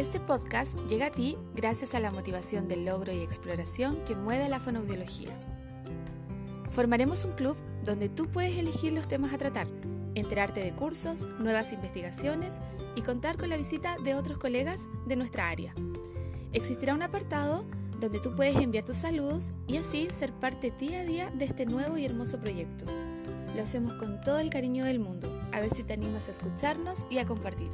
Este podcast llega a ti gracias a la motivación del logro y exploración que mueve la fonoaudiología. Formaremos un club donde tú puedes elegir los temas a tratar, enterarte de cursos, nuevas investigaciones y contar con la visita de otros colegas de nuestra área. Existirá un apartado donde tú puedes enviar tus saludos y así ser parte día a día de este nuevo y hermoso proyecto. Lo hacemos con todo el cariño del mundo. A ver si te animas a escucharnos y a compartir.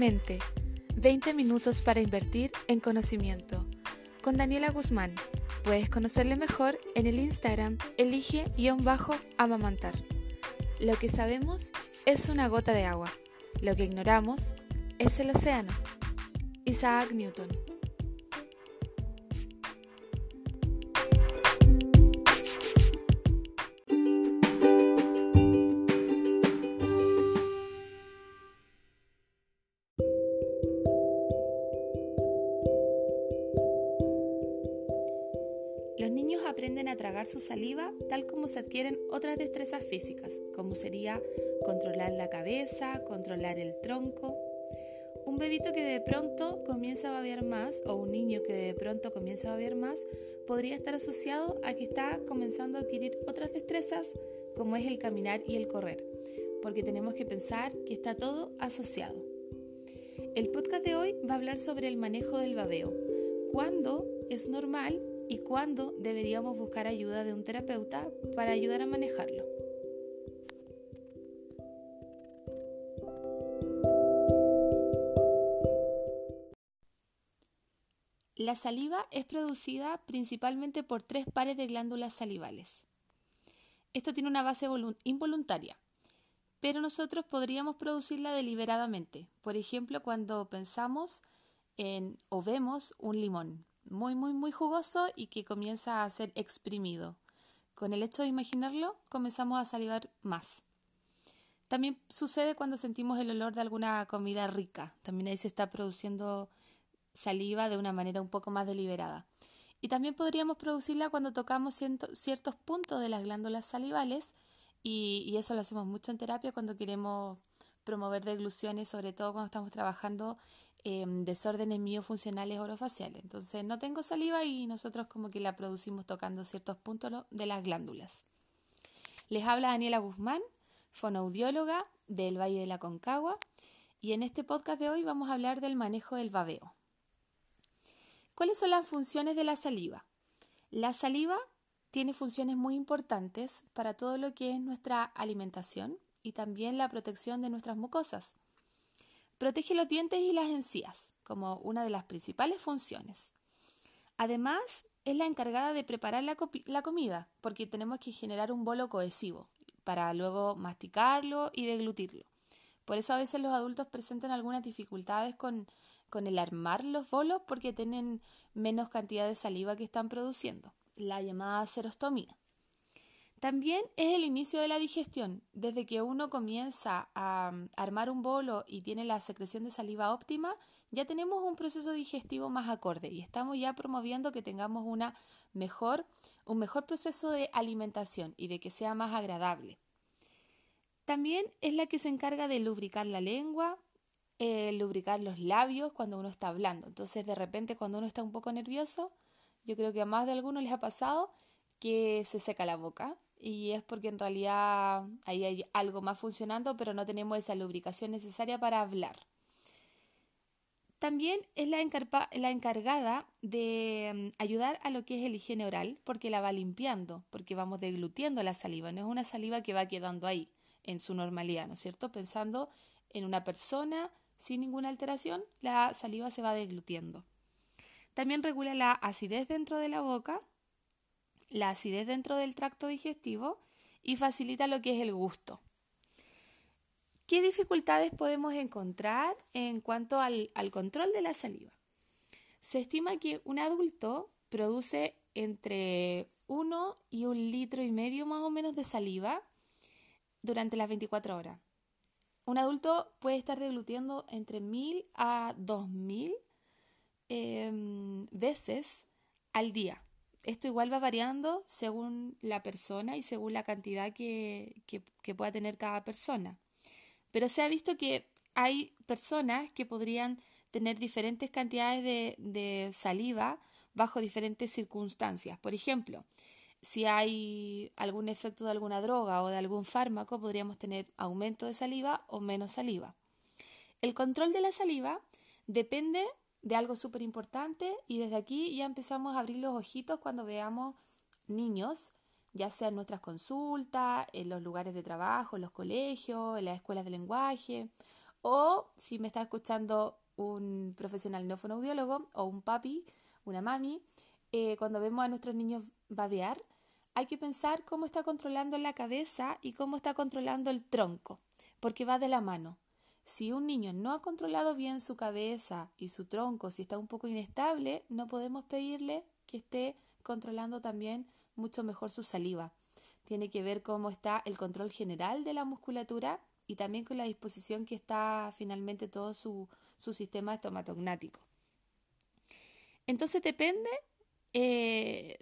Mente, 20 minutos para invertir en conocimiento. Con Daniela Guzmán. Puedes conocerle mejor en el Instagram elige-amamantar. Lo que sabemos es una gota de agua. Lo que ignoramos es el océano. Isaac Newton. A tragar su saliva tal como se adquieren otras destrezas físicas, como sería controlar la cabeza, controlar el tronco. Un bebito que de pronto comienza a babear más o un niño que de pronto comienza a babear más podría estar asociado a que está comenzando a adquirir otras destrezas como es el caminar y el correr, porque tenemos que pensar que está todo asociado. El podcast de hoy va a hablar sobre el manejo del babeo, cuándo es normal y cuándo deberíamos buscar ayuda de un terapeuta para ayudar a manejarlo. La saliva es producida principalmente por tres pares de glándulas salivales. Esto tiene una base involuntaria, pero nosotros podríamos producirla deliberadamente. Por ejemplo, cuando pensamos en o vemos un limón muy, muy, muy jugoso y que comienza a ser exprimido. Con el hecho de imaginarlo, comenzamos a salivar más. También sucede cuando sentimos el olor de alguna comida rica. También ahí se está produciendo saliva de una manera un poco más deliberada. Y también podríamos producirla cuando tocamos ciertos puntos de las glándulas salivales y, y, eso lo hacemos mucho en terapia cuando queremos promover degluciones, sobre todo cuando estamos trabajando eh, desórdenes miofuncionales orofaciales. Entonces no tengo saliva y nosotros como que la producimos tocando ciertos puntos de las glándulas. Les habla Daniela Guzmán, fonoaudióloga del Valle de la Concagua y en este podcast de hoy vamos a hablar del manejo del babeo. ¿Cuáles son las funciones de la saliva? La saliva tiene funciones muy importantes para todo lo que es nuestra alimentación y también la protección de nuestras mucosas. Protege los dientes y las encías como una de las principales funciones. Además, es la encargada de preparar la, comida, porque tenemos que generar un bolo cohesivo para luego masticarlo y deglutirlo. Por eso a veces los adultos presentan algunas dificultades con, con el armar los bolos porque tienen menos cantidad de saliva que están produciendo, la llamada serostomía. También es el inicio de la digestión. Desde que uno comienza a mm, armar un bolo y tiene la secreción de saliva óptima, ya tenemos un proceso digestivo más acorde y estamos ya promoviendo que tengamos una mejor, un mejor proceso de alimentación y de que sea más agradable. También es la que se encarga de lubricar la lengua, eh, lubricar los labios cuando uno está hablando. Entonces, de repente, cuando uno está un poco nervioso, yo creo que a más de alguno les ha pasado que se seca la boca y es porque en realidad ahí hay algo más funcionando, pero no tenemos esa lubricación necesaria para hablar. También es la, la encargada de mm, ayudar a lo que es el higiene oral, porque la va limpiando, porque vamos deglutiendo la saliva, no es una saliva que va quedando ahí en su normalidad, ¿no es cierto? Pensando en una persona sin ninguna alteración, la saliva se va deglutiendo. También regula la acidez dentro de la boca la acidez dentro del tracto digestivo y facilita lo que es el gusto. ¿Qué dificultades podemos encontrar en cuanto al, control de la saliva? Se estima que un adulto produce entre 1 y un litro y medio más o menos de saliva durante las 24 horas. Un adulto puede estar deglutiendo entre 1000 a 2000 em, veces al día esto igual va variando según la persona y según la cantidad que, que, pueda tener cada persona. Pero se ha visto que hay personas que podrían tener diferentes cantidades de, de, saliva bajo diferentes circunstancias. Por ejemplo, si hay algún efecto de alguna droga o de algún fármaco, podríamos tener aumento de saliva o menos saliva. El control de la saliva depende de algo súper importante y desde aquí ya empezamos a abrir los ojitos cuando veamos niños, ya sea en nuestras consultas, en los lugares de trabajo, en los colegios, en las escuelas de lenguaje, o si me está escuchando un profesional no fonoaudiólogo o un papi, una mami, eh, cuando vemos a nuestros niños babear, hay que pensar cómo está controlando la cabeza y cómo está controlando el tronco, porque va de la mano. Si un niño no ha controlado bien su cabeza y su tronco, si está un poco inestable, no podemos pedirle que esté controlando también mucho mejor su saliva. Tiene que ver cómo está el control general de la musculatura y también con la disposición que está finalmente todo su, sistema estomatognático. Entonces depende eh,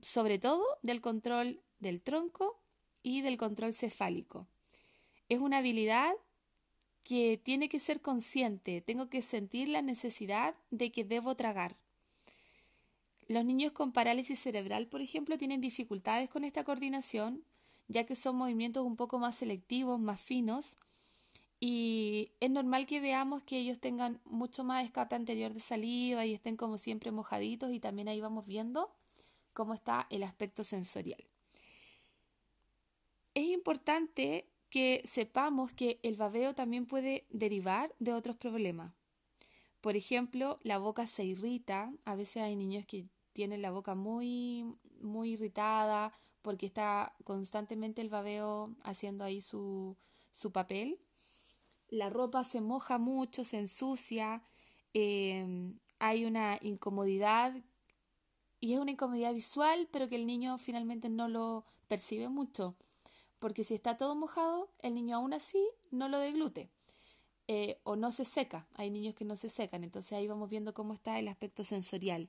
sobre todo del control del tronco y del control cefálico. Es una habilidad que tiene que ser consciente, tengo que sentir la necesidad de que debo tragar. Los niños con parálisis cerebral, por ejemplo, tienen dificultades con esta coordinación, ya que son movimientos un poco más selectivos, más finos, y es normal que veamos que ellos tengan mucho más escape anterior de saliva y estén como siempre mojaditos y también ahí vamos viendo cómo está el aspecto sensorial. Es importante que sepamos que el babeo también puede derivar de otros problemas. Por ejemplo, la boca se irrita. A veces hay niños que tienen la boca muy, muy irritada porque está constantemente el babeo haciendo ahí su, su papel. La ropa se moja mucho, se ensucia. Eh, hay una incomodidad y es una incomodidad visual, pero que el niño finalmente no lo percibe mucho porque si está todo mojado, el niño aún así no lo deglute eh, o no se seca. Hay niños que no se secan, entonces ahí vamos viendo cómo está el aspecto sensorial.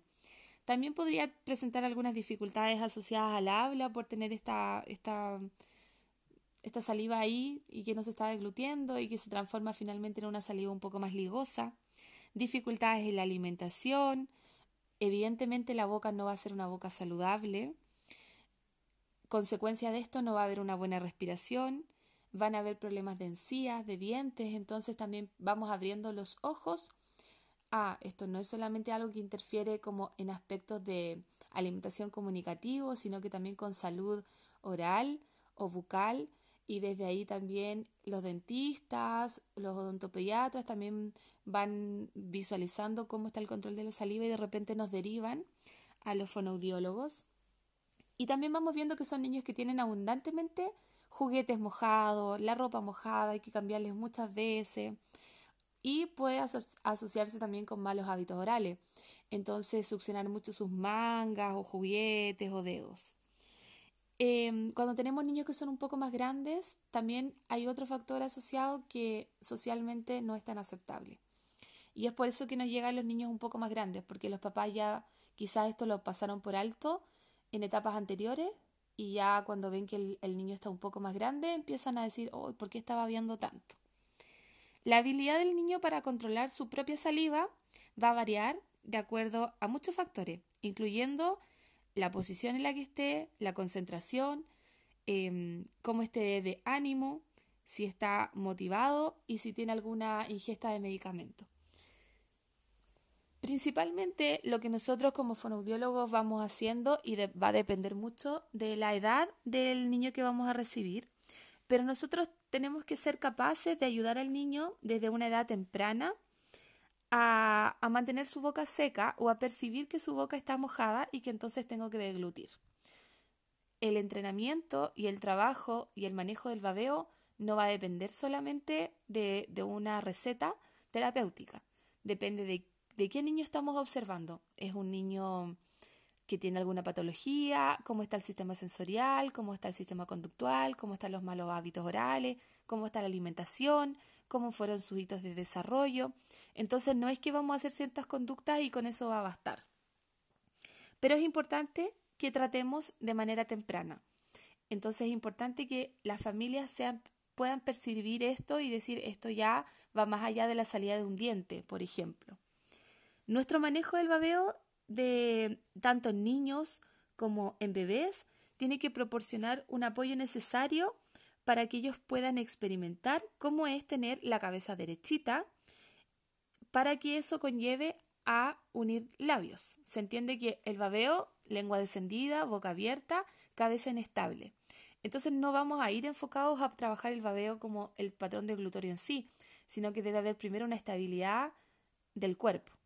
También podría presentar algunas dificultades asociadas al habla por tener esta, esta, esta saliva ahí y que no se está deglutiendo y que se transforma finalmente en una saliva un poco más ligosa. Dificultades en la alimentación. Evidentemente la boca no va a ser una boca saludable Consecuencia de esto no va a haber una buena respiración, van a haber problemas de encías, de dientes, entonces también vamos abriendo los ojos. Ah, esto no es solamente algo que interfiere como en aspectos de alimentación comunicativo, sino que también con salud oral o bucal y desde ahí también los dentistas, los odontopediatras también van visualizando cómo está el control de la saliva y de repente nos derivan a los fonoaudiólogos y también vamos viendo que son niños que tienen abundantemente juguetes mojados, la ropa mojada, hay que cambiarles muchas veces. Y puede asociarse también con malos hábitos orales. Entonces, succionar mucho sus mangas o juguetes o dedos. Em, cuando tenemos niños que son un poco más grandes, también hay otro factor asociado que socialmente no es tan aceptable. Y es por eso que nos llegan los niños un poco más grandes, porque los papás ya quizás esto lo pasaron por alto en etapas anteriores y ya cuando ven que el, niño está un poco más grande empiezan a decir, oh, ¿por qué estaba viendo tanto? La habilidad del niño para controlar su propia saliva va a variar de acuerdo a muchos factores, incluyendo la posición en la que esté, la concentración, em, cómo esté de ánimo, si está motivado y si tiene alguna ingesta de medicamento. Principalmente lo que nosotros como fonoaudiólogos vamos haciendo y va a depender mucho de la edad del niño que vamos a recibir, pero nosotros tenemos que ser capaces de ayudar al niño desde una edad temprana a, a mantener su boca seca o a percibir que su boca está mojada y que entonces tengo que deglutir. El entrenamiento y el trabajo y el manejo del babeo no va a depender solamente de, de una receta terapéutica, depende de ¿De qué niño estamos observando? ¿Es un niño que tiene alguna patología? ¿Cómo está el sistema sensorial? ¿Cómo está el sistema conductual? ¿Cómo están los malos hábitos orales? ¿Cómo está la alimentación? ¿Cómo fueron sus hitos de desarrollo? Entonces no es que vamos a hacer ciertas conductas y con eso va a bastar. Pero es importante que tratemos de manera temprana. Entonces es importante que las familias puedan percibir esto y decir esto ya va más allá de la salida de un diente, por ejemplo. Nuestro manejo del babeo de tanto en niños como en bebés tiene que proporcionar un apoyo necesario para que ellos puedan experimentar cómo es tener la cabeza derechita, para que eso conlleve a unir labios. Se entiende que el babeo, lengua descendida, boca abierta, cabeza inestable. Entonces no vamos a ir enfocados a trabajar el babeo como el patrón de glutorio en sí, sino que debe haber primero una estabilidad del cuerpo.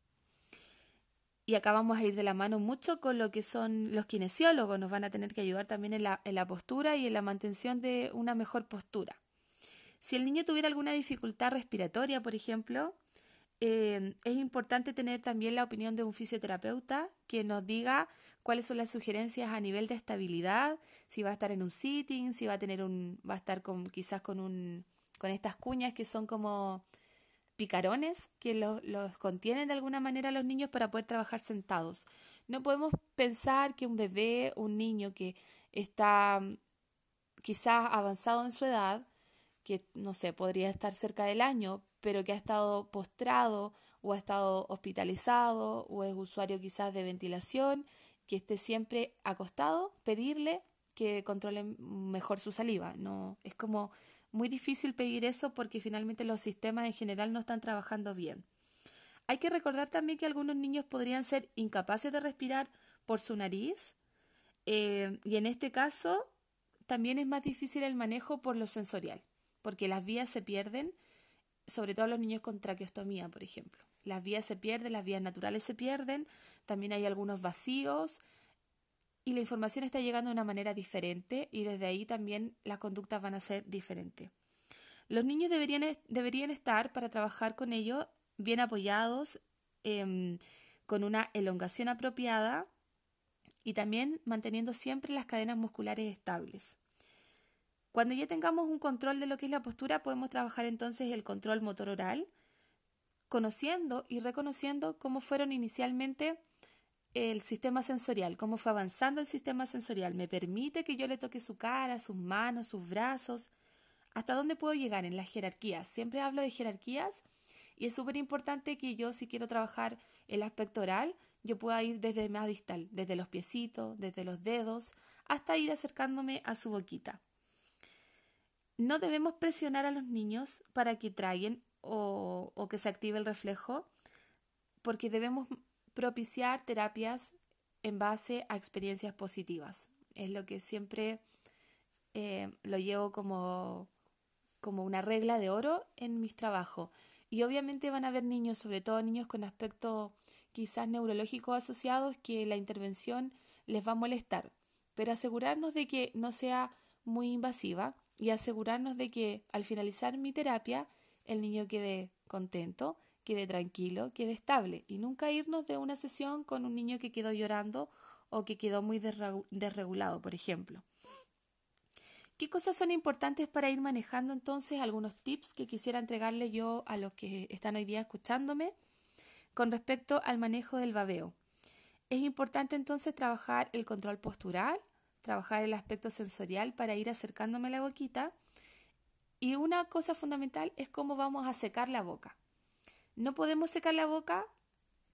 Y acá vamos a ir de la mano mucho con lo que son los kinesiólogos, nos van a tener que ayudar también en la, en la postura y en la mantención de una mejor postura. Si el niño tuviera alguna dificultad respiratoria, por ejemplo, eh, es importante tener también la opinión de un fisioterapeuta que nos diga cuáles son las sugerencias a nivel de estabilidad, si va a estar en un sitting, si va a tener un, va a estar con, quizás con un, con estas cuñas que son como picarones que los, los contienen de alguna manera los niños para poder trabajar sentados. No podemos pensar que un bebé, un niño que está mm, quizás avanzado en su edad, que no sé, podría estar cerca del año, pero que ha estado postrado o ha estado hospitalizado o es usuario quizás de ventilación, que esté siempre acostado, pedirle que controle mejor su saliva. No, es como muy difícil pedir eso porque finalmente los sistemas en general no están trabajando bien. Hay que recordar también que algunos niños podrían ser incapaces de respirar por su nariz eh, y en este caso también es más difícil el manejo por lo sensorial, porque las vías se pierden, sobre todo los niños con traqueostomía, por ejemplo. Las vías se pierden, las vías naturales se pierden, también hay algunos vacíos y la información está llegando de una manera diferente y desde ahí también las conductas van a ser diferentes. Los niños deberían, deberían estar para trabajar con ellos bien apoyados, em, con una elongación apropiada y también manteniendo siempre las cadenas musculares estables. Cuando ya tengamos un control de lo que es la postura, podemos trabajar entonces el control motor oral, conociendo y reconociendo cómo fueron inicialmente el sistema sensorial, cómo fue avanzando el sistema sensorial. Me permite que yo le toque su cara, sus manos, sus brazos. ¿Hasta dónde puedo llegar en las jerarquías? Siempre hablo de jerarquías y es súper importante que yo, si quiero trabajar el aspecto oral, yo pueda ir desde más distal, desde los piecitos, desde los dedos, hasta ir acercándome a su boquita. No debemos presionar a los niños para que traigan o, o que se active el reflejo, porque debemos propiciar terapias en base a experiencias positivas. Es lo que siempre eh, lo llevo como, como una regla de oro en mis trabajos. Y obviamente van a haber niños, sobre todo niños con aspectos quizás neurológicos asociados, que la intervención les va a molestar. Pero asegurarnos de que no sea muy invasiva y asegurarnos de que al finalizar mi terapia el niño quede contento quede tranquilo, quede estable y nunca irnos de una sesión con un niño que quedó llorando o que quedó muy desregulado, por ejemplo. ¿Qué cosas son importantes para ir manejando entonces algunos tips que quisiera entregarle yo a los que están hoy día escuchándome con respecto al manejo del babeo? Es importante entonces trabajar el control postural, trabajar el aspecto sensorial para ir acercándome a la boquita y una cosa fundamental es cómo vamos a secar la boca. No podemos secar la boca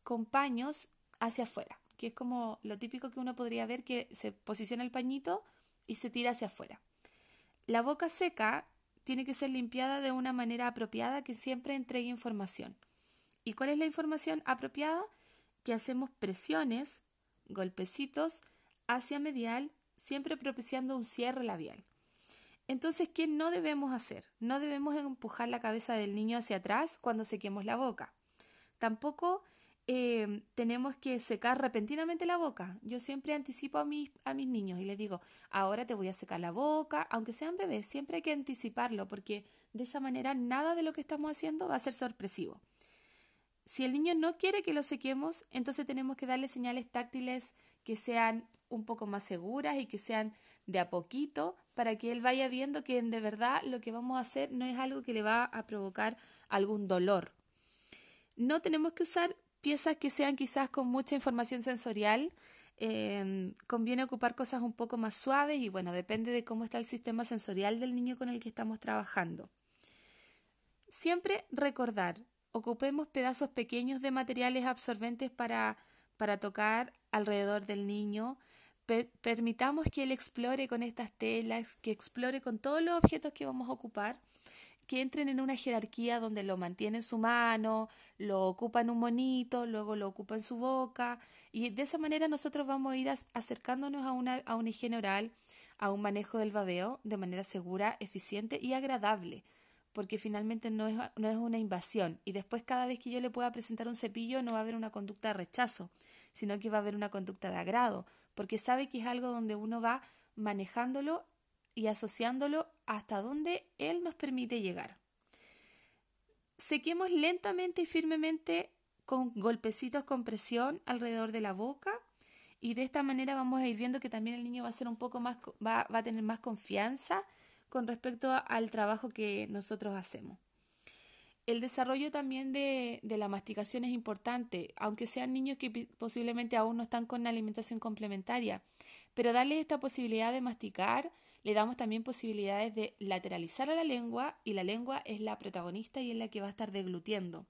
con paños hacia afuera, que es como lo típico que uno podría ver que se posiciona el pañito y se tira hacia afuera. La boca seca tiene que ser limpiada de una manera apropiada que siempre entregue información. ¿Y cuál es la información apropiada? Que hacemos presiones, golpecitos hacia medial, siempre propiciando un cierre labial. Entonces, ¿qué no debemos hacer? No debemos empujar la cabeza del niño hacia atrás cuando sequemos la boca. Tampoco eh, tenemos que secar repentinamente la boca. Yo siempre anticipo a mis, a mis niños y les digo, ahora te voy a secar la boca, aunque sean bebés, siempre hay que anticiparlo porque de esa manera nada de lo que estamos haciendo va a ser sorpresivo. Si el niño no quiere que lo sequemos, entonces tenemos que darle señales táctiles que sean un poco más seguras y que sean de a poquito para que él vaya viendo que de verdad lo que vamos a hacer no es algo que le va a provocar algún dolor. No tenemos que usar piezas que sean quizás con mucha información sensorial. Em, conviene ocupar cosas un poco más suaves y bueno, depende de cómo está el sistema sensorial del niño con el que estamos trabajando. Siempre recordar, ocupemos pedazos pequeños de materiales absorbentes para, para tocar alrededor del niño. Permitamos que él explore con estas telas, que explore con todos los objetos que vamos a ocupar que entren en una jerarquía donde lo mantiene en su mano, lo ocupa en un monito, luego lo ocupa en su boca, y de esa manera nosotros vamos a ir acercándonos a una, a higiene oral, a un manejo del babeo de manera segura, eficiente y agradable, porque finalmente no es, no es una invasión, y después cada vez que yo le pueda presentar un cepillo no va a haber una conducta de rechazo, sino que va a haber una conducta de agrado, porque sabe que es algo donde uno va manejándolo y asociándolo hasta donde Él nos permite llegar. Sequemos lentamente y firmemente con golpecitos con presión alrededor de la boca y de esta manera vamos a ir viendo que también el niño va a ser un poco más, va, a tener más confianza con respecto al trabajo que nosotros hacemos. El desarrollo también de, la masticación es importante, aunque sean niños que posiblemente aún no están con alimentación complementaria, pero darles esta posibilidad de masticar le damos también posibilidades de lateralizar a la lengua y la lengua es la protagonista y es la que va a estar deglutiendo.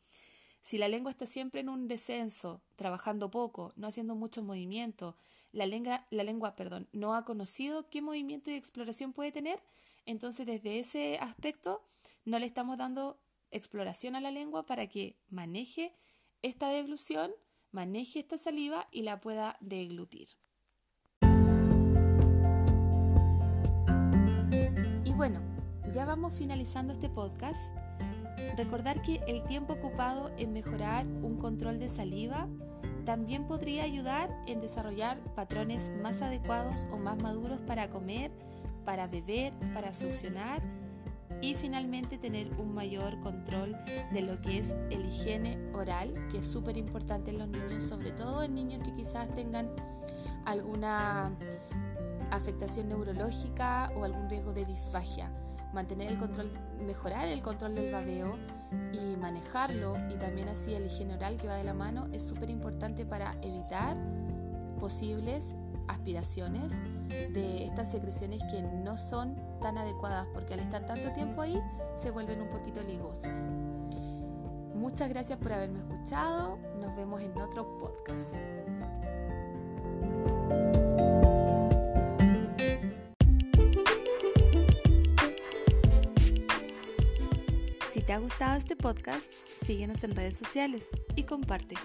Si la lengua está siempre en un descenso, trabajando poco, no haciendo muchos movimientos, la lengua, la lengua perdón, no ha conocido qué movimiento y exploración puede tener, entonces desde ese aspecto no le estamos dando exploración a la lengua para que maneje esta deglución, maneje esta saliva y la pueda deglutir. bueno, ya vamos finalizando este podcast. Recordar que el tiempo ocupado en mejorar un control de saliva también podría ayudar en desarrollar patrones más adecuados o más maduros para comer, para beber, para succionar y finalmente tener un mayor control de lo que es el higiene oral, que es súper importante en los niños, sobre todo en niños que quizás tengan alguna afectación neurológica o algún riesgo de disfagia. Mantener el control, mejorar el control del babeo y manejarlo y también así el higiene oral que va de la mano es súper importante para evitar posibles aspiraciones de estas secreciones que no son tan adecuadas porque al estar tanto tiempo ahí se vuelven un poquito ligosas. Muchas gracias por haberme escuchado. Nos vemos en otro podcast. Si te ha gustado este podcast, síguenos en redes sociales y comparte.